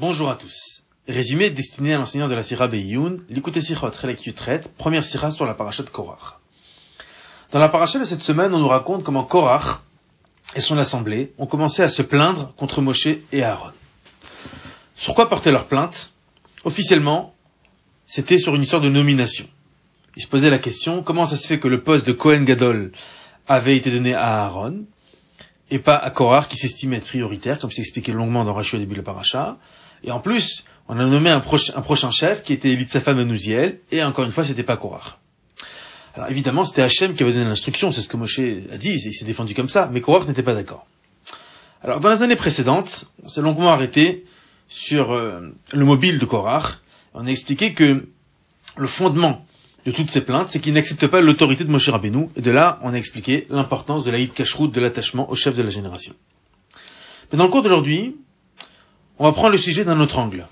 Bonjour à tous. Résumé destiné à l'enseignant de la Sira Beyoun, l'écoute Sichot Relek première Sira sur la paracha de Korach. Dans la paracha de cette semaine, on nous raconte comment Korach et son assemblée ont commencé à se plaindre contre Moshe et Aaron. Sur quoi porter leur plainte Officiellement, c'était sur une histoire de nomination. Ils se posaient la question, comment ça se fait que le poste de Cohen Gadol avait été donné à Aaron, et pas à Korach qui s'estimait être prioritaire, comme c'est expliqué longuement dans Rashi au début de la paracha? Et en plus, on a nommé un, prochain chef qui était Elitzafa Menouziel, et encore une fois, c'était pas Korach. Alors évidemment, c'était Hachem qui avait donné l'instruction, c'est ce que Moshe a dit, il s'est défendu comme ça, mais Korach n'était pas d'accord. Alors dans les années précédentes, on s'est longuement arrêté sur euh, le mobile de Korach. On a expliqué que le fondement de toutes ces plaintes, c'est qu'il n'accepte pas l'autorité de Moshe Rabbeinu, et de là, on a expliqué l'importance de l'Aïd Kashrut, de l'attachement au chef de la génération. Mais dans le cours d'aujourd'hui, on va prendre le sujet d'un autre angle.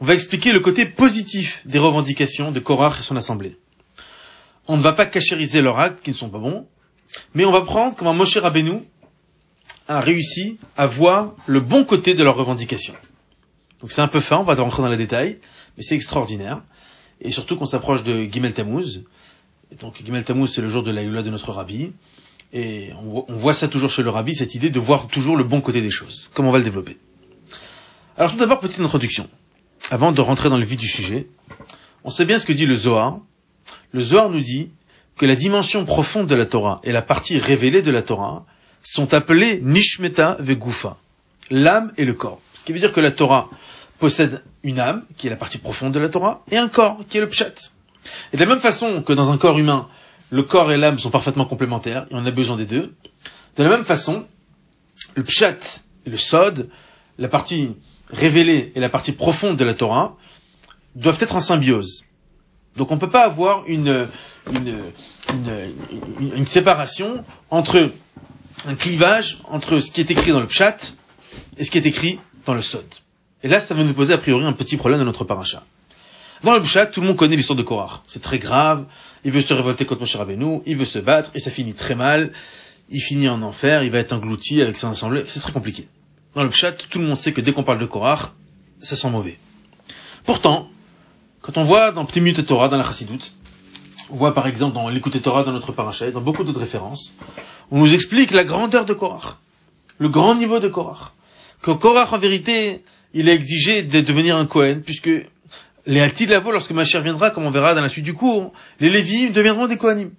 On va expliquer le côté positif des revendications de Korach et son assemblée. On ne va pas cachériser leurs actes qui ne sont pas bons, mais on va prendre comment Moshe Rabbeinu a réussi à voir le bon côté de leurs revendications. Donc c'est un peu fin, on va rentrer dans les détails, mais c'est extraordinaire. Et surtout qu'on s'approche de Gimel Tammuz. Et donc Gimel Tammuz, c'est le jour de la de notre rabbi. Et on, on, voit ça toujours chez le rabbi, cette idée de voir toujours le bon côté des choses. Comment on va le développer? Alors tout d'abord, petite introduction. Avant de rentrer dans le vif du sujet, on sait bien ce que dit le Zohar. Le Zohar nous dit que la dimension profonde de la Torah et la partie révélée de la Torah sont appelées Nishmeta Vegufa, l'âme et le corps. Ce qui veut dire que la Torah possède une âme, qui est la partie profonde de la Torah, et un corps, qui est le pshat. Et de la même façon que dans un corps humain, le corps et l'âme sont parfaitement complémentaires, et on a besoin des deux, de la même façon, le pshat le sod, la partie révélée et la partie profonde de la Torah, doivent être en symbiose. Donc on ne peut pas avoir une, une, une, une, séparation entre un clivage entre ce qui est écrit dans le pshat et ce qui est écrit dans le sod. Et là, ça va nous poser a priori un petit problème dans notre paracha. Dans le Bouchat, tout le monde connaît l'histoire de Korach. C'est très grave. Il veut se révolter contre Moshe Rabbeinu, il veut se battre, et ça finit très mal. Il finit en enfer, il va être englouti avec son assemblée. C'est très compliqué. Dans le Bouchat, tout le monde sait que dès qu'on parle de Korach, ça sent mauvais. Pourtant, quand on voit dans Petit Minute Torah, dans la Chassidoute, on voit par exemple dans l'écoute Torah, dans notre paracha, dans beaucoup d'autres références, on nous explique la grandeur de Korach, le grand niveau de Korach. Que Korach, en vérité, il a exigé de devenir un Cohen, puisque les Alti de la lorsque Machir viendra, comme on verra dans la suite du cours, les Lévi'im deviendront des Kohanim.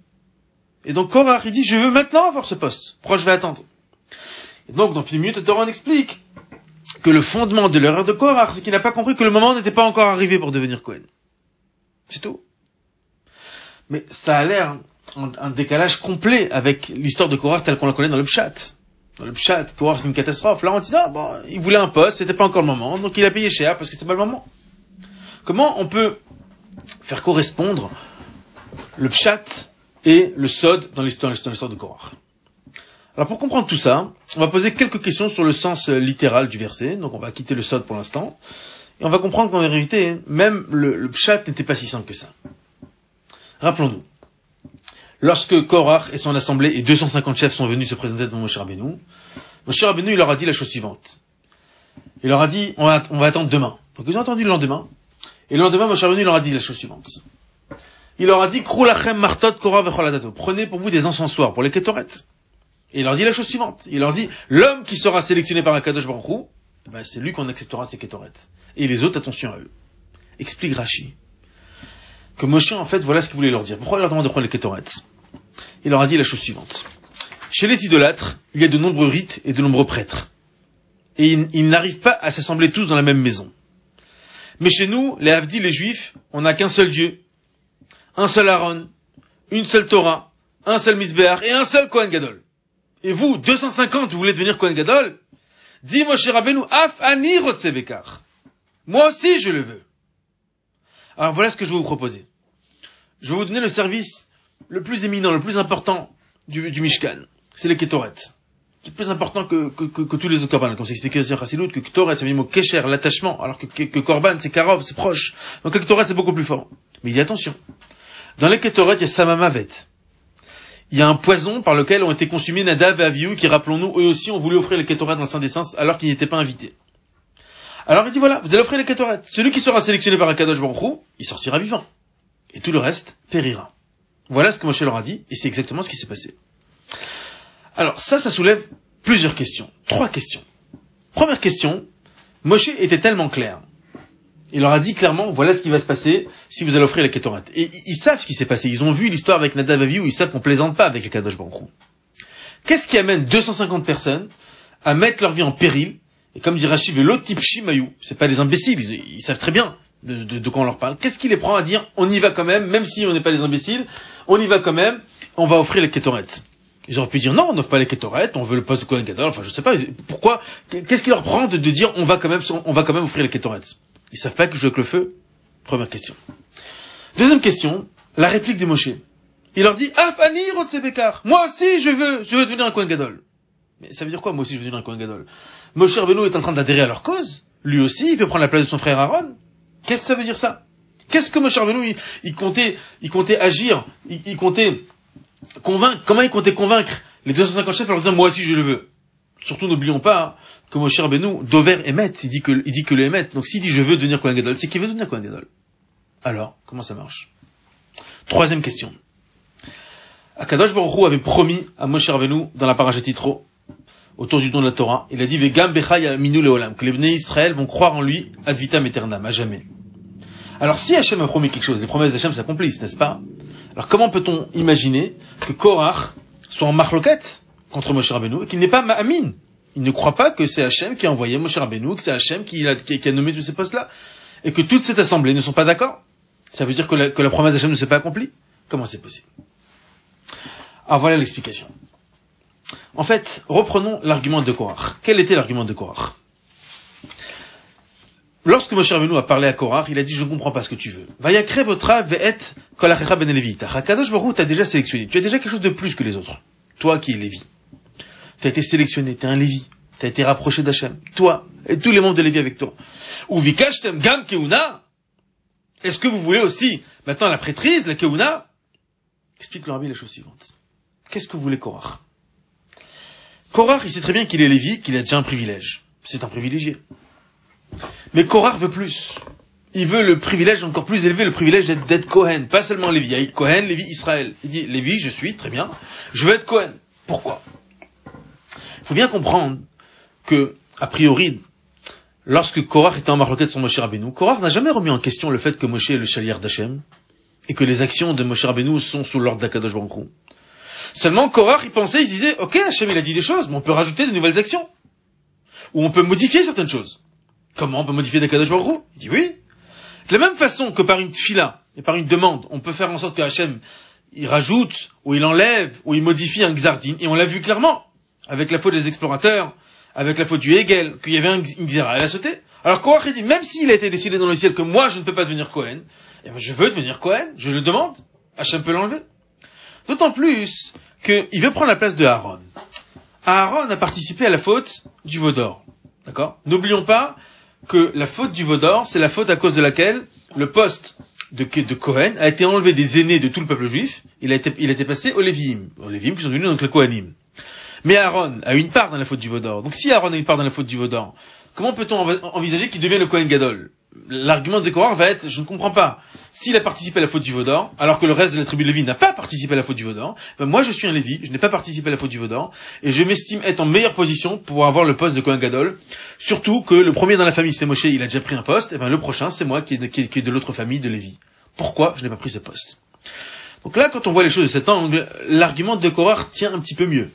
Et donc Korach, il dit, je veux maintenant avoir ce poste. Pourquoi je vais attendre? Et donc, dans une minute, Torah explique que le fondement de l'erreur de Korach, c'est qu'il n'a pas compris que le moment n'était pas encore arrivé pour devenir Cohen. C'est tout. Mais ça a l'air un, décalage complet avec l'histoire de Korach telle qu'on la connaît dans le Pshat dans le pour voir c'est une catastrophe. Là, on dit, non, bon, il voulait un poste, c'était pas encore le moment, donc il a payé cher parce que c'est pas le moment. Comment on peut faire correspondre le pshat et le sod dans l'histoire, de Korach? Alors pour comprendre tout ça, on va poser quelques questions sur le sens littéral du verset, donc on va quitter le sod pour l'instant, et on va comprendre qu'en vérité, même le, le pshat n'était pas si simple que ça. Rappelons-nous, lorsque Korach et son assemblée et 250 chefs sont venus se présenter devant Moshe Rabbeinu, Moshe Rabbeinu, il leur a dit la chose suivante. Il leur a dit, on va, attendre demain. Donc ils ont attendu le lendemain. Et le lendemain, Moshe Rabbeinu leur a dit la chose suivante. Il leur a dit, martot Prenez pour vous des encensoirs pour les Ketoret. Et il leur dit la chose suivante. Il leur dit, l'homme qui sera sélectionné par un Kadosh Baruch eh ben, c'est lui qu'on acceptera ses Ketoret. Et les autres, attention à eux. Explique Rashi que Moshe, en fait, voilà ce qu'il voulait leur dire. Pourquoi il leur demande de prendre les Ketoret? Il leur a dit la chose suivante. Chez les idolâtres, il y a de nombreux rites et de nombreux prêtres. Et ils, n'arrivent pas à s'assembler tous dans la même maison. Mais chez nous, les Havdis, les Juifs, on n'a qu'un seul Dieu, un seul Aaron, une seule Torah, un seul Misbéar et un seul Kohen Gadol. Et vous, 250, vous voulez devenir Kohen Gadol? Dis Moshe Rabbeinu, af ani Moi aussi, je le veux. Alors voilà ce que je vais vous proposer. Je vais vous donner le service le plus éminent, le plus important du, du Mishkan. C'est les Ketoret. C'est plus important que, que, que, tous les autres korban. Comme c'est expliqué sur que Ketoret, c'est le mot Kesher, l'attachement, alors que, que, Korban, c'est Karov, c'est proche. Donc les Ketoret, c'est beaucoup plus fort. Mais il dit attention. Dans les Ketoret, il y a Samamavet. Il y a un poison par lequel ont été consumés Nadav et Avihu, qui, rappelons-nous, eux aussi ont voulu offrir les Ketoret dans le Saint des alors qu'ils n'étaient pas invités. Alors il dit voilà, vous allez offrir les Ketoret. Celui qui sera sélectionné par Akadosh Baruch il sortira vivant. Et tout le reste périra. Voilà ce que Moshe leur a dit, et c'est exactement ce qui s'est passé. Alors ça, ça soulève plusieurs questions. Trois questions. Première question, Moshe était tellement clair. Il leur a dit clairement, voilà ce qui va se passer si vous allez offrir les Ketoret. Et ils savent ce qui s'est passé. Ils ont vu l'histoire avec Nadav où ils savent qu'on plaisante pas avec les Kadosh Baruch Qu'est-ce qui amène 250 personnes à mettre leur vie en péril? Et comme dit Rachid, l'autre type Shimayou, c'est pas des imbéciles, ils, savent très bien de, quoi on leur parle. Qu'est-ce qui les prend à dire, on y va quand même, même si on n'est pas des imbéciles, on y va quand même, on va offrir les Ketoret ils auraient pu dire non, on n'offre pas les Ketoret, on veut le poste de Kohen Gadol, enfin je sais pas, pourquoi, qu'est-ce qui leur prend de, dire on va quand même, on va quand même offrir les Ketoret Ils savent pas que je joue avec le feu? Première question. Deuxième question, la réplique de Moshe. Il leur dit, Afani Rotsebekar, moi aussi je veux, je veux devenir un Kohen Gadol. Mais ça veut dire quoi, moi aussi je veux devenir un Kohen Gadol? Moshe Rabbeinu est en train d'adhérer à leur cause. Lui aussi, il veut prendre la place de son frère Aaron. Qu'est-ce que ça veut dire ça? Qu'est-ce que Moshe Rabbeinu, il, comptait, il comptait agir, il, comptait convaincre, comment il comptait convaincre les 250 chefs en leur disant, moi aussi je le veux? Surtout n'oublions pas que Moshe Rabbeinu, Dover Emet, il dit que, il dit que le donc s'il dit je veux devenir Kohen Gadol, c'est qu'il veut devenir Kohen Gadol. Alors, comment ça marche? Troisième question. Akadosh Baruch avait promis à Moshe Rabbeinu dans la paracha Titro, autour du don de la Torah, il a dit Vegam minu leolam, que les Bnei Israël vont croire en lui ad vitam aeternam, à jamais. Alors si Hachem a promis quelque chose, les promesses d'Hachem s'accomplissent, n'est-ce pas? Alors comment peut-on imaginer que Korach soit en marloquette? Contre Moshe Rabbeinu et qu'il n'est pas Amin Il ne croit pas que c'est Hachem qui a envoyé Moshe Rabbeinu, que c'est Hachem qui a, qui a nommé tous ces postes-là, et que toute cette assemblée ne sont pas d'accord Ça veut dire que la, que la promesse d'Hachem ne s'est pas accomplie Comment c'est possible? Alors voilà l'explication. En fait, reprenons l'argument de Korach. Quel était l'argument de Korach? Lorsque Moshe Rabbeinu a parlé à Korach, il a dit je ne comprends pas ce que tu veux. Vayakre votre ve'et kolachecha ben. Hakadosh Baruch t'as déjà sélectionné. Tu as déjà quelque chose de plus que les autres. Toi qui es Lévi. Tu as été sélectionné, tu es un Lévi. Tu as été rapproché d'Hachem. Toi et tous les membres de Lévi avec toi. Ou vikashtem gam keuna. Est-ce que vous voulez aussi maintenant la prêtrise, la keuna? Explique leur la chose suivante. Qu'est-ce que voulait Korach? Korach, il sait très bien qu'il est Lévi, qu'il a déjà un privilège. C'est un privilégié. Mais Korach veut plus. Il veut le privilège encore plus élevé, le privilège d'être Cohen. Pas seulement Lévi. Il y a Cohen, Lévi, Israël. Il dit, Lévi, je suis, très bien. Je veux être Cohen. Pourquoi? Faut bien comprendre que, a priori, lorsque Korach était en marloquette sur Moshe Rabbeinu, Korach n'a jamais remis en question le fait que Moshe est le chalier d'Hachem et que les actions de Moshe Rabbeinu sont sous l'ordre d'Akadosh Baruch Seulement, Korach, il pensait, il disait, ok, Hachem, il a dit des choses, mais on peut rajouter de nouvelles actions. Ou on peut modifier certaines choses. Comment on peut modifier des Kadosh Baruch Il dit oui. De la même façon que par une fila et par une demande, on peut faire en sorte que Hachem, il rajoute, ou il enlève, ou il modifie un Xardin, et on l'a vu clairement, avec la faute des explorateurs, avec la faute du Hegel, qu'il y avait un Xira, elle a sauté. Alors Korach, dit, même s'il a été décidé dans le ciel que moi, je ne peux pas devenir Cohen, eh ben, je veux devenir Cohen, je le demande, Hachem peut l'enlever. D'autant plus qu'il veut prendre la place de Aaron. Aaron a participé à la faute du Vaudor. D'accord? N'oublions pas que la faute du Vaudor, c'est la faute à cause de laquelle le poste de, de Cohen a été enlevé des aînés de tout le peuple juif. Il a été, il a été passé aux Lévi'im. Aux Lévi'im qui sont devenus donc les Kohanim. Mais Aaron a une part dans la faute du Vaudor. Donc si Aaron a une part dans la faute du Vaudor, comment peut-on envisager qu'il devienne le Kohen Gadol? L'argument de Korach va être, je ne comprends pas, s'il a participé à la faute du Vaudor, alors que le reste de la tribu de Lévi n'a pas participé à la faute du Vaudor, ben moi je suis un Lévi, je n'ai pas participé à la faute du Vaudor, et je m'estime être en meilleure position pour avoir le poste de Kohen Gadol, surtout que le premier dans la famille c'est Moshe, il a déjà pris un poste, et ben le prochain c'est moi qui est de, l'autre famille de Lévi. Pourquoi je n'ai pas pris ce poste? Donc là, quand on voit les choses de cet angle, l'argument de Korach tient un petit peu mieux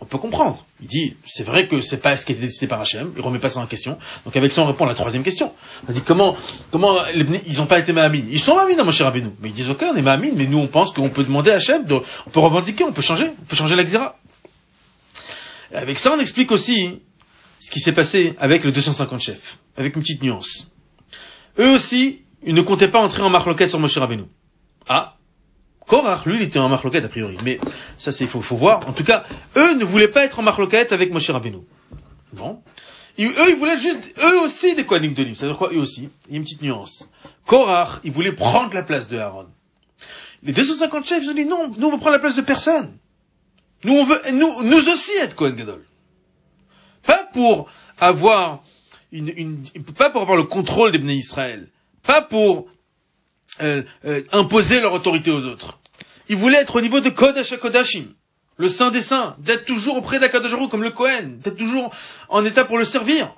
on peut comprendre. Il dit, c'est vrai que c'est pas ce qui a été décidé par Hachem, il remet pas ça en question. Donc avec ça, on répond à la troisième question. On dit, comment, comment, ils ont pas été Mahamine Ils sont Mahamine, mon cher Rabbeinu. Mais ils disent, ok, on est Mahamine, mais nous, on pense qu'on peut demander à Hachem, on peut revendiquer, on peut changer, on peut changer la xéra. avec ça, on explique aussi ce qui s'est passé avec les 250 chefs, avec une petite nuance. Eux aussi, ils ne comptaient pas entrer en marloquette sur Moshe Rabbeinu. Ah, Korach, lui, il était en marloquette a priori. Mais ça, c'est faut, faut voir. En tout cas, eux ne voulaient pas être en marloquette avec Moshe Rabbeinu. Bon. eux, ils voulaient juste, eux aussi, des Kohanim de Ça veut dire quoi, eux aussi? Il y a une petite nuance. Korach, il voulait prendre la place de Aaron. Les 250 chefs, ils ont dit non, nous, on veut prendre la place de personne. Nous, on veut, nous, nous aussi être Kohen Gadol. Pas pour avoir une, une, pas pour avoir le contrôle des Bnei Israël, pas pour euh, euh, imposer leur autorité aux autres. Il voulait être au niveau de Kodesh Kodashim, le Saint des Saints, d'être toujours auprès d'Akadosh comme le Kohen, d'être toujours en état pour le servir.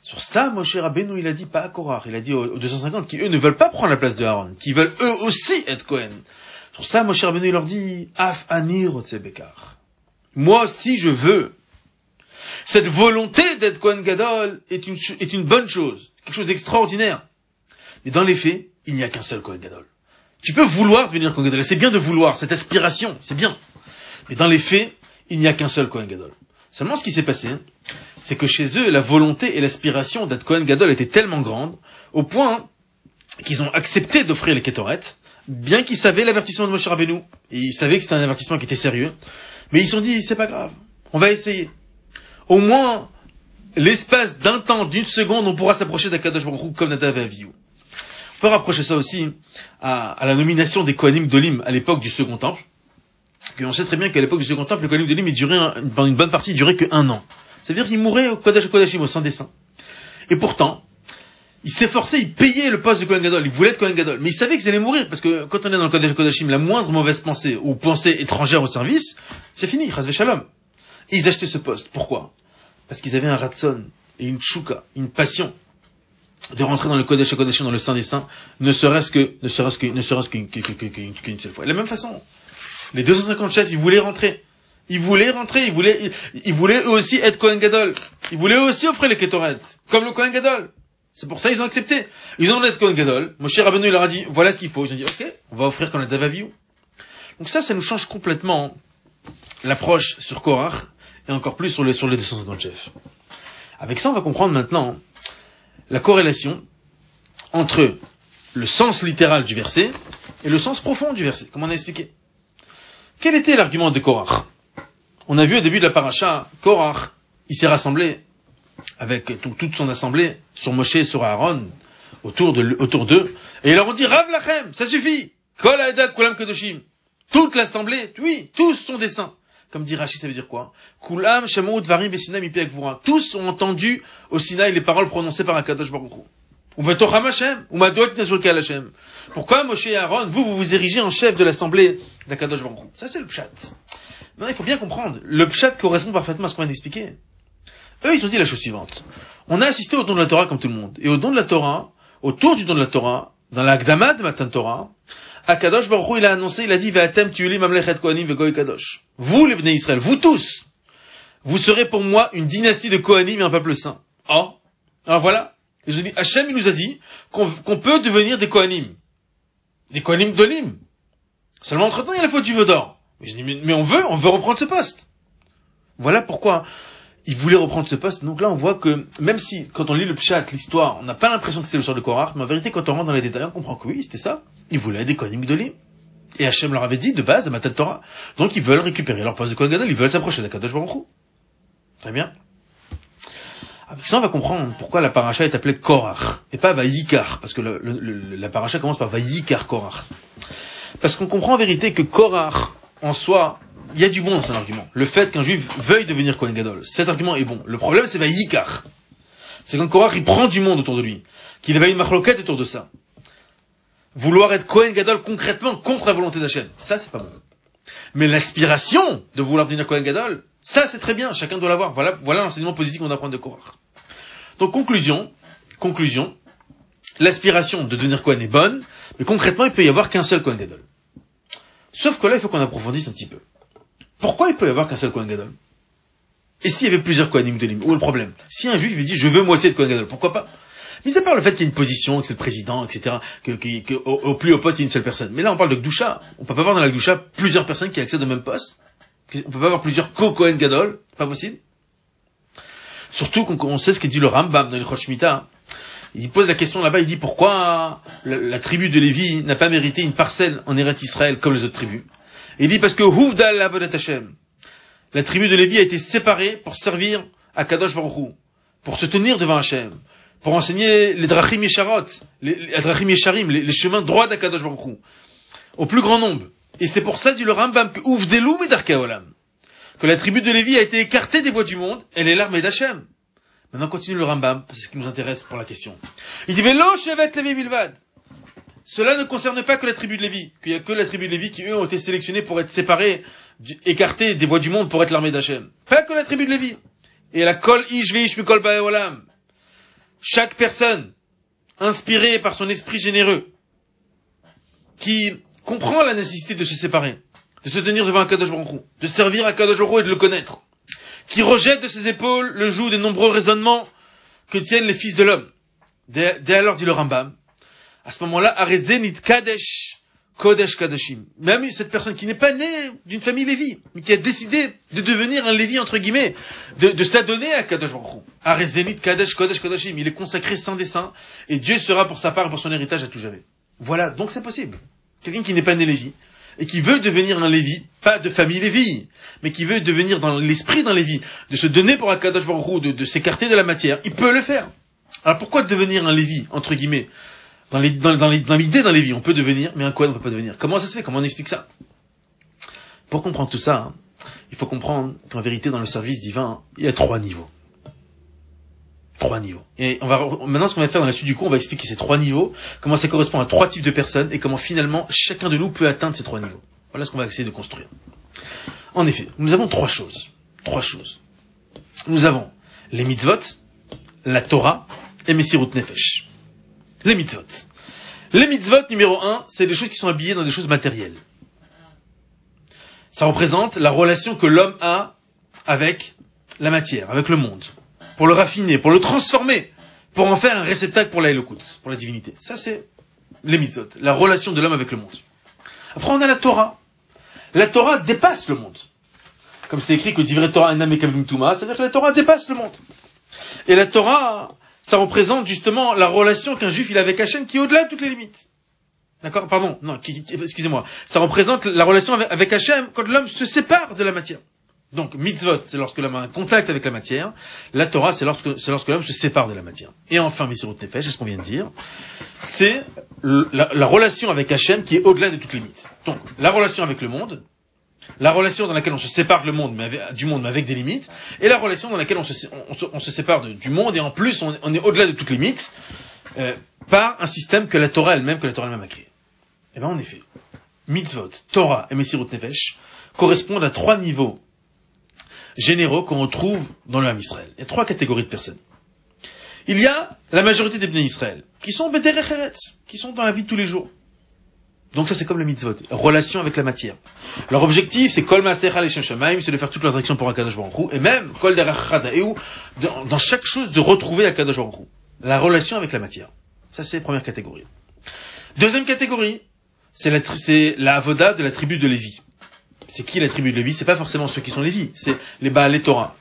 Sur ça, Moshe Rabbeinu, il a dit pas à Korah, il a dit aux, 250 qui eux ne veulent pas prendre la place de Aaron, qui veulent eux aussi être Kohen. Sur ça, Moshe Rabbeinu, il leur dit, Af Anir Bekar. Moi aussi, je veux. Cette volonté d'être Kohen Gadol est une, est une bonne chose, quelque chose d'extraordinaire. Mais dans les faits, il n'y a qu'un seul Kohen Gadol. Tu peux vouloir devenir Kohen Gadol, c'est bien de vouloir, cette aspiration, c'est bien. Mais dans les faits, il n'y a qu'un seul Kohen Gadol. Seulement ce qui s'est passé, c'est que chez eux, la volonté et l'aspiration d'être Kohen Gadol étaient tellement grandes, au point qu'ils ont accepté d'offrir les Ketoret, bien qu'ils savaient l'avertissement de Moshe Rabbeinu, et ils savaient que c'était un avertissement qui était sérieux, mais ils se sont dit, c'est pas grave, on va essayer. Au moins, l'espace d'un temps, d'une seconde, on pourra s'approcher d'Akadosh Baruch comme Nadav et. Peut rapprocher ça aussi à, la nomination des Kohanim d'Olim à l'époque du Second Temple, on sait très bien qu'à l'époque du Second Temple, le Kohanim d'Olim, il durait, une bonne partie, il durait que un an. Ça veut dire qu'il mourait au Kodesh Kodashim, au sein des saints. Et pourtant, il s'efforçait, il payait le poste de Kohen Gadol, il voulait être Kohen Gadol, mais il savait qu'ils allaient mourir, parce que quand on est dans le Kodesh Kodashim, la moindre mauvaise pensée ou pensée étrangère au service, c'est fini, Chazve Shalom. Et ils achetaient ce poste. Pourquoi? Parce qu'ils avaient un ratson et une chouka, une passion de rentrer dans le Kodesh Kodashim, dans le sein des saints, ne serait-ce que, ne serait-ce que, ne serait-ce qu'une seule fois. de la même façon, les 250 chefs, ils voulaient rentrer. Ils voulaient rentrer, ils voulaient, ils, voulaient eux aussi être Kohen Gadol. Ils voulaient eux aussi offrir les Ketoret, comme le Kohen Gadol. C'est pour ça qu'ils ont accepté. Ils ont être Kohen Gadol. cher Rabbeinu, il leur a dit, voilà ce qu'il faut. Ils ont dit, ok, on va offrir comme le Davaviou. Donc ça, ça nous change complètement l'approche sur Korach, et encore plus sur les, sur les 250 chefs. Avec ça, on va comprendre maintenant la corrélation entre le sens littéral du verset et le sens profond du verset, comme on a expliqué. Quel était l'argument de Korach? On a vu au début de la paracha, Korach, il s'est rassemblé avec toute son assemblée sur Moshe et sur Aaron, autour de, autour d'eux, et ils leur ont dit, Rav Lachem, ça suffit! Kol Kulam Kedoshim. Toute l'assemblée, oui, tous sont des saints. Comme dit Rachid, ça veut dire quoi? Kulam Shamout Varim Vesina Tous ont entendu au Sinaï les paroles prononcées par Akadosh Baruch pourquoi Moshe et Aaron, vous, vous vous érigez en chef de l'assemblée d'Akadosh Baruch Ça, c'est le pshat. Maintenant, il faut bien comprendre. Le pshat correspond parfaitement à ce qu'on vient d'expliquer. Eux, ils ont dit la chose suivante. On a assisté au don de la Torah comme tout le monde. Et au don de la Torah, autour du don de la Torah, dans la Gdama de Matan Torah, Akadosh Baruch il a annoncé, il a dit, Kadosh. Vous, les Bnei Israël, vous tous, vous serez pour moi une dynastie de Kohanim et un peuple saint. Oh. Alors voilà. Je dis, Hachem, il nous a dit qu'on peut devenir des Kohanim. Des Kohanim d'Olim. Seulement entre temps, il y a la faute du d'or. Mais mais, on veut, on veut reprendre ce poste. Voilà pourquoi il voulait reprendre ce poste. Donc là, on voit que, même si, quand on lit le pshat, l'histoire, on n'a pas l'impression que c'est le sort de Korach, mais en vérité, quand on rentre dans les détails, on comprend que oui, c'était ça. Ils voulaient des Kohanim d'Olim. Et Hachem leur avait dit, de base, à Matat Torah. Donc ils veulent récupérer leur poste de Kohen Gadol, ils veulent s'approcher d'Akadosh Baruch Très bien. Avec ça, on va comprendre pourquoi la paracha est appelée Korach, et pas Vayikar, parce que la paracha commence par Vayikar Korach. Parce qu'on comprend en vérité que Korach, en soi, il y a du bon dans son argument. Le fait qu'un juif veuille devenir Kohen Gadol, cet argument est bon. Le problème, c'est Vayikar. C'est quand Korach, il prend du monde autour de lui, qu'il avait une machloquette autour de ça. Vouloir être Kohen Gadol concrètement contre la volonté d'Hachem, ça c'est pas bon. Mais l'aspiration de vouloir devenir Kohen Gadol, ça c'est très bien, chacun doit l'avoir. Voilà, voilà l'enseignement positif qu'on apprend de Korach. Donc conclusion, conclusion, l'aspiration de devenir Kohen est bonne, mais concrètement il peut y avoir qu'un seul Kohen Gadol. Sauf que là il faut qu'on approfondisse un petit peu. Pourquoi il peut y avoir qu'un seul Kohen Gadol Et s'il y avait plusieurs Kohanim de Où est le problème? Si un juif lui dit je veux moi aussi être Kohen Gadol, pourquoi pas? Mis à part le fait qu'il y a une position, que c'est le président, etc., que, au, plus haut poste, il y a une seule personne. Mais là, on parle de Gdusha. On peut pas avoir dans la Gdusha plusieurs personnes qui accèdent au même poste. On peut pas avoir plusieurs co-Kohen Gadol. Pas possible. Surtout qu'on sait ce qu'il dit le Rambam dans le Choshmita. Il pose la question là-bas, il dit pourquoi la, tribu de Lévi n'a pas mérité une parcelle en Eret Israël comme les autres tribus? Il dit parce que Huvdal Avodat Hashem. La tribu de Lévi a été séparée pour servir à Kadosh Baruch pour se tenir devant Hashem, pour enseigner les drachim yesharot, les, drachim yesharim, les, chemins droits d'Akadosh Baruch au plus grand nombre. Et c'est pour ça, dit le Rambam, que ouf olam, que la tribu de Lévi a été écartée des voies du monde, elle est l'armée d'Hachem. Maintenant, continue le Rambam, c'est ce qui nous intéresse pour la question. Il dit, Vélo, Shevet Lévi Bilvad. Cela ne concerne pas que la tribu de Lévi, qu'il n'y a que la tribu de Lévi qui, eux, ont été sélectionnés pour être séparés, écartés des voies du monde pour être l'armée d'Hachem. Pas que la tribu de Lévi. Et la kol ish mikol olam. Chaque personne, inspirée par son esprit généreux, qui comprend la nécessité de se séparer, de se tenir devant un Kadosh Baruch de servir à Kadosh Baruch et de le connaître, qui rejette de ses épaules le joug des nombreux raisonnements que tiennent les fils de l'homme. Dès, alors, dit le Rambam, à ce moment-là, Arezenit Kadesh, Kodesh Kadashim. Même cette personne qui n'est pas née d'une famille Lévi, mais qui a décidé de devenir un Lévi, entre guillemets, de, s'adonner à Kadosh Baruch Arezenit Kadesh, Kodesh Kadashim. Il est consacré saint des saints, et Dieu sera pour sa part pour son héritage à tout jamais. Voilà, donc c'est possible. Quelqu'un qui n'est pas né Lévi, et qui veut devenir un Lévi, pas de famille Lévi, mais qui veut devenir dans l'esprit d'un Lévi, de se donner pour Akadosh Baruch de, de s'écarter de la matière, il peut le faire. Alors pourquoi devenir un Lévi, entre guillemets Dans l'idée dans, d'un Lévi, on peut devenir, mais un quoi on ne peut pas devenir? Comment ça se fait? Comment on explique ça? Pour comprendre tout ça, hein, il faut comprendre qu'en vérité, dans le service divin, il y a trois niveaux. Trois niveaux. Et on va maintenant ce qu'on va faire dans la suite du cours, on va expliquer ces trois niveaux, comment ça correspond à trois types de personnes et comment finalement chacun de nous peut atteindre ces trois niveaux. Voilà ce qu'on va essayer de construire. En effet, nous avons trois choses. Trois choses. Nous avons les mitzvot, la Torah et Messirut Nefesh. Les mitzvot. Les mitzvot numéro un, c'est des choses qui sont habillées dans des choses matérielles. Ça représente la relation que l'homme a avec la matière, avec le monde pour le raffiner, pour le transformer, pour en faire un réceptacle pour la pour la divinité. Ça, c'est les mitzvot, la relation de l'homme avec le monde. Après, on a la Torah. La Torah dépasse le monde. Comme c'est écrit que Divrei Torah Enam et Tuma, c'est-à-dire que la Torah dépasse le monde. Et la Torah, ça représente justement la relation qu'un juif il a avec Hachem qui est au-delà de toutes les limites. D'accord? Pardon, non, excusez-moi. Ça représente la relation avec, Hachem quand l'homme se sépare de la matière. Donc, mitzvot, c'est lorsque l'homme a un contact avec la matière. La Torah, c'est lorsque, c'est lorsque l'homme se sépare de la matière. Et enfin, Messirut Nefesh, c'est ce qu'on vient de dire. C'est la, relation avec Hachem qui est au-delà de toutes les limites. Donc, la relation avec le monde, la relation dans laquelle on se sépare du monde, mais avec des limites, et la relation dans laquelle on se, sépare du monde, et en plus, on, est au-delà de toutes les limites, euh, par un système que la Torah elle-même, que la Torah elle-même a créé. Eh bien, en effet, mitzvot, Torah et Messirut Nefesh correspondent à trois niveaux généraux qu'on retrouve dans le Ham Israël. Il y a trois catégories de personnes. Il y a la majorité des Bnei Israël, qui sont qui sont dans la vie de tous les jours. Donc ça c'est comme le mitzvot, relation avec la matière. Leur objectif c'est kol c'est de faire toutes leurs actions pour Akadosh Baruch et même kol dans chaque chose de retrouver Akadosh Baruch la relation avec la matière. Ça c'est la première catégorie. Deuxième catégorie, c'est la, la avoda de la tribu de Lévi c'est qui la tribu de Lévi? C'est pas forcément ceux qui sont Lévi, c'est les Baal Torah.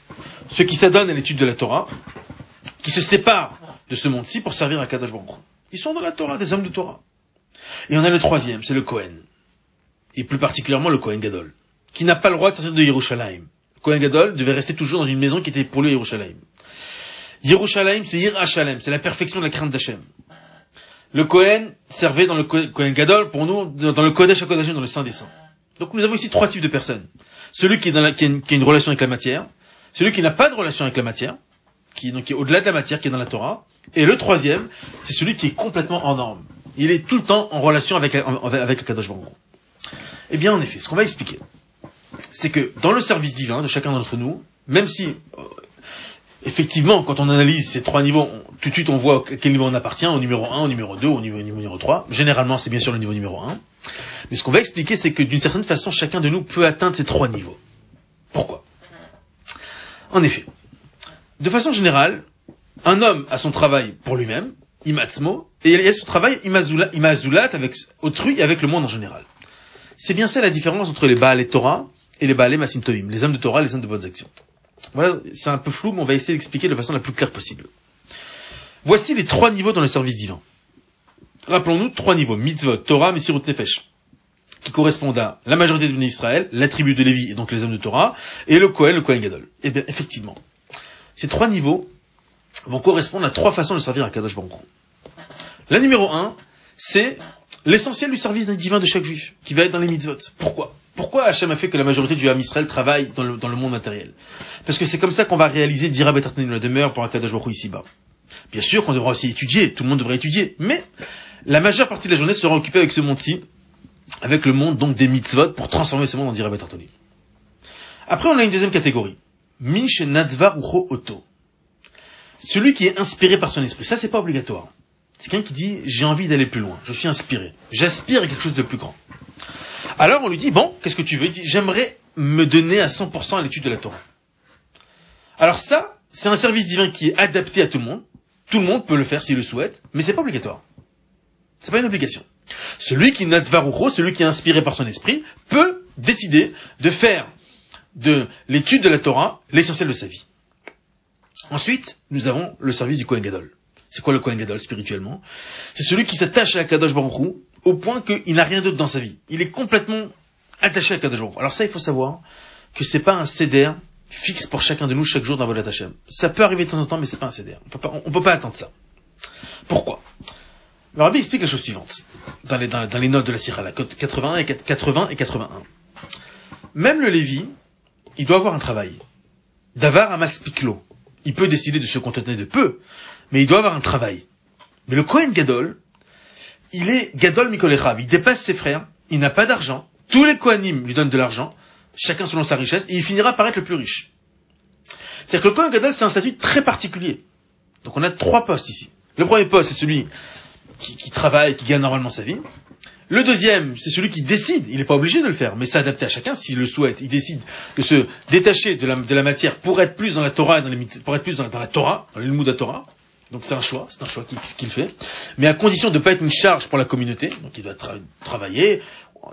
Ceux qui s'adonnent à l'étude de la Torah, qui se séparent de ce monde-ci pour servir à Kadosh Baruch. Ils sont dans la Torah, des hommes de Torah. Et on a le troisième, c'est le Kohen. Et plus particulièrement le Kohen Gadol, qui n'a pas le droit de sortir de Yerushalayim. Kohen Gadol devait rester toujours dans une maison qui était pour lui Yerushalayim. Yerushalayim, c'est Yir c'est la perfection de la crainte d'Hachem. Le Kohen servait dans le Kohen Gadol, pour nous, dans le Kodesh HaKodashim, dans le Saint des Saints. Donc nous avons ici trois types de personnes. Celui qui, a une, relation avec la matière, celui qui n'a pas de relation avec la matière, qui, donc, est au-delà de la matière, qui est dans la Torah, et le troisième, c'est celui qui est complètement en norme. Il est tout le temps en relation avec, avec le Kadosh Baruch Eh bien, en effet, ce qu'on va expliquer, c'est que dans le service divin de chacun d'entre nous, même si euh, effectivement, quand on analyse ces trois niveaux, tout de suite on voit quel niveau on appartient, au numéro 1, au numéro 2, au niveau, numéro 3. Généralement, c'est bien sûr le niveau numéro 1. Mais ce qu'on va expliquer, c'est que d'une certaine façon, chacun de nous peut atteindre ces trois niveaux. Pourquoi? En effet, de façon générale, un homme a son travail pour lui-même, imatzmo, et il a son travail imazulat avec autrui et avec le monde en général. C'est bien ça la différence entre les Baal et Torah et les Baal et les hommes de Torah et les hommes de bonnes actions. Voilà, c'est un peu flou, mais on va essayer d'expliquer de façon la plus claire possible. Voici les trois niveaux dans le service divin. Rappelons-nous trois niveaux, mitzvot, Torah, Messirut Nefesh, qui correspondent à la majorité de l'Israël, la tribu de Lévi et donc les hommes de Torah, et le Kohen, le Kohen Gadol. Eh bien, effectivement, ces trois niveaux vont correspondre à trois façons de servir à Kadosh Baruch La numéro un, c'est l'essentiel du service divin de chaque juif, qui va être dans les mitzvot. Pourquoi? Pourquoi Hachem a fait que la majorité du Ham Israël travaille dans le, monde matériel? Parce que c'est comme ça qu'on va réaliser Dira Betartanim, la demeure pour Akadosh Baruch ici-bas. Bien sûr qu'on devra aussi étudier, tout le monde devrait étudier, mais la majeure partie de la journée sera occupée avec ce monde-ci, avec le monde donc des mitzvot, pour transformer ce monde en Dira Betartanim. Après, on a une deuxième catégorie. Minche Nadvar Ucho Oto. Celui qui est inspiré par son esprit. Ça, c'est pas obligatoire. Quelqu'un qui dit, j'ai envie d'aller plus loin. Je suis inspiré. J'aspire à quelque chose de plus grand. Alors, on lui dit, bon, qu'est-ce que tu veux? Il dit, j'aimerais me donner à 100% à l'étude de la Torah. Alors ça, c'est un service divin qui est adapté à tout le monde. Tout le monde peut le faire s'il le souhaite, mais c'est pas obligatoire. C'est pas une obligation. Celui qui natvarucho, celui qui est inspiré par son esprit, peut décider de faire de l'étude de la Torah l'essentiel de sa vie. Ensuite, nous avons le service du Kohen Gadol. C'est quoi le Kohen Gadol spirituellement C'est celui qui s'attache à Kadosh Baruch au point qu'il n'a rien d'autre dans sa vie. Il est complètement attaché à Kadosh Baruch. Alors ça, il faut savoir que c'est pas un CDR fixe pour chacun de nous chaque jour dans votre Hashem. Ça peut arriver de temps en temps, mais c'est pas un CDR. On peut pas, on peut pas attendre ça. Pourquoi? Le Rabbi explique la chose suivante dans les, dans, les notes de la Sira, la code 81 et 80 et 81. Même le Lévi, il doit avoir un travail. Davar amas piklo. Il peut décider de se contenter de peu, mais il doit avoir un travail. Mais le Kohen Gadol, il est Gadol Mikolechav, il dépasse ses frères, il n'a pas d'argent, tous les Kohanim lui donnent de l'argent, chacun selon sa richesse, et il finira par être le plus riche. C'est-à-dire que le Kohen Gadol, c'est un statut très particulier. Donc on a trois postes ici. Le premier poste, c'est celui qui, qui travaille, qui gagne normalement sa vie. Le deuxième, c'est celui qui décide, il n'est pas obligé de le faire, mais c'est adapté à chacun s'il le souhaite. Il décide de se détacher de la, de la matière pour être plus dans la Torah, dans les, pour être plus dans la, Torah, dans le Torah. Donc c'est un choix, c'est un choix qu'il fait, mais à condition de ne pas être une charge pour la communauté. Donc il doit tra travailler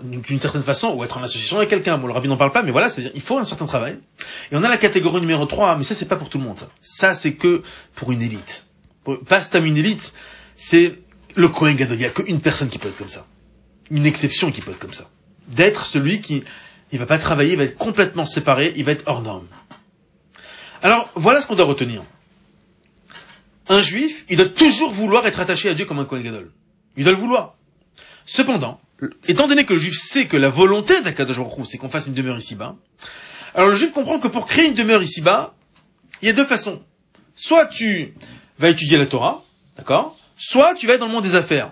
d'une certaine façon ou être en association avec quelqu'un. Bon, le rabbi n'en parle pas, mais voilà, il faut un certain travail. Et on a la catégorie numéro 3, mais ça c'est pas pour tout le monde. Ça, ça c'est que pour une élite. Pas stam une élite, c'est le Kohen Gadol. Il n'y a qu'une personne qui peut être comme ça une exception qui peut être comme ça. D'être celui qui, il va pas travailler, il va être complètement séparé, il va être hors norme. Alors, voilà ce qu'on doit retenir. Un juif, il doit toujours vouloir être attaché à Dieu comme un Kohen Gadol. Il doit le vouloir. Cependant, étant donné que le juif sait que la volonté d'Akadosh Baruch c'est qu'on fasse une demeure ici-bas, alors le juif comprend que pour créer une demeure ici-bas, il y a deux façons. Soit tu vas étudier la Torah, d'accord? Soit tu vas être dans le monde des affaires.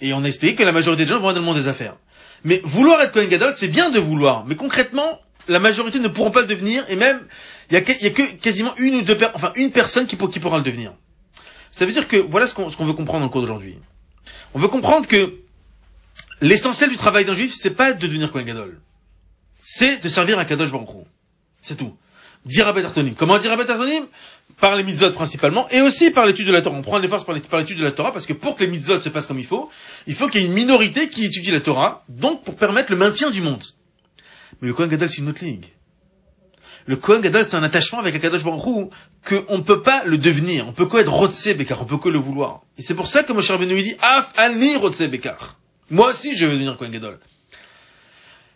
Et on a expliqué que la majorité des gens vont être dans le monde des affaires. Mais vouloir être Kohen Gadol, c'est bien de vouloir. Mais concrètement, la majorité ne pourront pas le devenir. Et même, il y a, y a que quasiment une ou deux, enfin une personne qui, qui, pourra le devenir. Ça veut dire que voilà ce qu'on qu veut comprendre dans le cours d'aujourd'hui. On veut comprendre que l'essentiel du travail d'un juif, c'est pas de devenir Kohen Gadol. C'est de servir à Kadosh Baruch C'est tout. Dire Artonim. Comment dire Artonim? Par les mitzvot principalement, et aussi par l'étude de la Torah. On prend les forces par l'étude de la Torah, parce que pour que les mitzvot se passent comme il faut, il faut qu'il y ait une minorité qui étudie la Torah, donc pour permettre le maintien du monde. Mais le Kohen Gadol, c'est une autre ligue. Le Kohen Gadol, c'est un attachement avec Akadosh Baruch Hu qu'on ne peut pas le devenir. On peut que être Rotse Bekar, on peut que le vouloir. Et c'est pour ça que Moshe Rabbeinu dit, Af alni Rotse Bekar. Moi aussi, je veux devenir Kohen Gadol.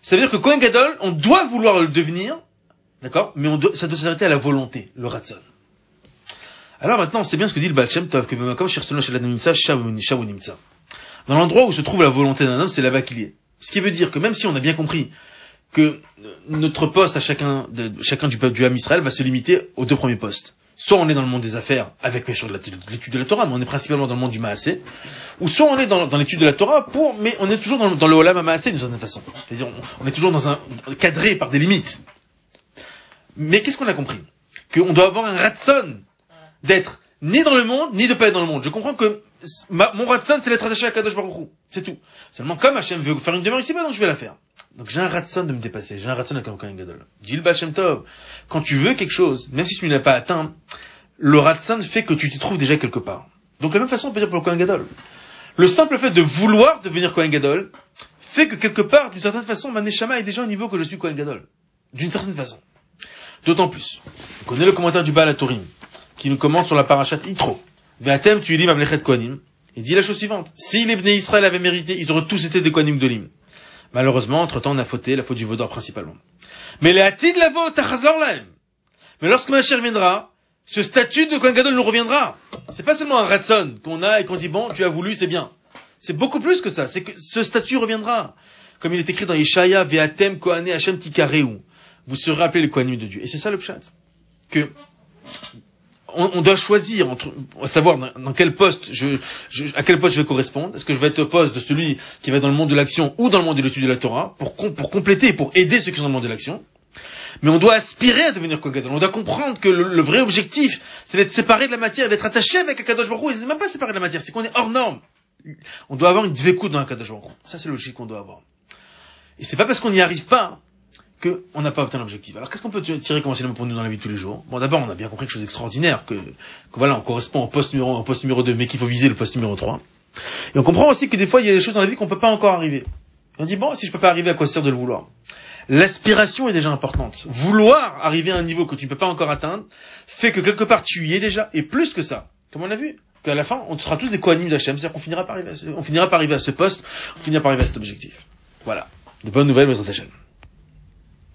Ça veut dire que Kohen Gadol, on doit vouloir le devenir, D'accord Mais on ça doit s'arrêter à la volonté, le ratson. Alors maintenant, on sait bien ce que dit le Baal Shem Tov, que dans l'endroit où se trouve la volonté d'un homme, c'est là-bas qu'il est. Ce qui veut dire que même si on a bien compris que notre poste à chacun, de, chacun du peuple du Ham Israël va se limiter aux deux premiers postes. Soit on est dans le monde des affaires, avec l'étude de la Torah, mais on est principalement dans le monde du Maasé, ou soit on est dans, dans l'étude de la Torah, pour, mais on est toujours dans, dans le Olam Maasé d'une certaine façon. C'est-à-dire, on, on, est toujours dans un, cadré par des limites. Mais qu'est-ce qu'on a compris? Qu'on doit avoir un ratson d'être ni dans le monde, ni de pas être dans le monde. Je comprends que ma, mon ratson, c'est d'être attaché à Kadosh Baruch C'est tout. Seulement, comme Hachem veut faire une demeure ici, donc je vais la faire. Donc j'ai un ratson de me dépasser. J'ai un ratson avec un Kohen Gadol. Dit le Bachem Tov. Quand tu veux quelque chose, même si tu ne l'as pas atteint, le ratson fait que tu t'y trouves déjà quelque part. Donc la même façon, on peut dire pour le Kohen Gadol. Le simple fait de vouloir devenir Kohen Gadol fait que quelque part, d'une certaine façon, ma Neshama est déjà au niveau que je suis Kohen Gadol. D'une certaine façon. D'autant plus. Vous connaissez le commentaire du Baal Torim, qui nous commente sur la parachat Itro. Ve'atem tu ilim avlechet kohanim. Il dit la chose suivante. Si les Bnei Israël avaient mérité, ils auraient tous été des kohanim d'Olim. Malheureusement, entre-temps, on a fauté, la faute du vaudor principalement. Mais les hatid la laem. Mais lorsque Mashiach viendra, ce statut de Kohen Gadol nous reviendra. C'est pas seulement un ratson qu'on a et qu'on dit bon, tu as voulu, c'est bien. C'est beaucoup plus que ça. C'est que ce statut reviendra. comme il est écrit dans Ishaya, Ve'atem Kohane Hashem Tikareu. Vous serez appelés les Kohanim de Dieu. Et c'est ça le pshat. Que, on, on, doit choisir entre, savoir dans, quel poste je, je, à quel poste je vais correspondre. Est-ce que je vais être au poste de celui qui va dans le monde de l'action ou dans le monde de l'étude de la Torah pour, pour compléter, pour aider ceux qui sont dans le monde de l'action? Mais on doit aspirer à devenir Kohen On doit comprendre que le, le vrai objectif, c'est d'être séparé de la matière, d'être attaché avec Akadosh Baruch Hu. c'est même pas séparé de la matière, c'est qu'on est hors norme. On doit avoir une dvécoute dans Akadosh Baruch. Ça, c'est le logique qu'on doit avoir. Et c'est pas parce qu'on n'y arrive pas qu'on n'a pas obtenu l'objectif. Alors qu'est-ce qu'on peut tirer comme enseignement pour nous dans la vie de tous les jours? Bon, d'abord, on a bien compris quelque chose d'extraordinaire, que, que, voilà, on correspond au poste numéro 1, au poste numéro 2, mais qu'il faut viser le poste numéro 3. Et on comprend aussi que des fois, il y a des choses dans la vie qu'on peut pas encore arriver. On dit, bon, si je peux pas arriver, à quoi sert de le vouloir? L'aspiration est déjà importante. Vouloir arriver à un niveau que tu ne peux pas encore atteindre fait que quelque part tu y es déjà, et plus que ça. Comme on a vu, qu'à la fin, on sera tous des co-animes d'Hachem, c'est-à-dire qu'on finira par arriver à ce, poste, on finira par arriver à cet objectif. Voilà. De bonnes nouvelles, Maître Hachem.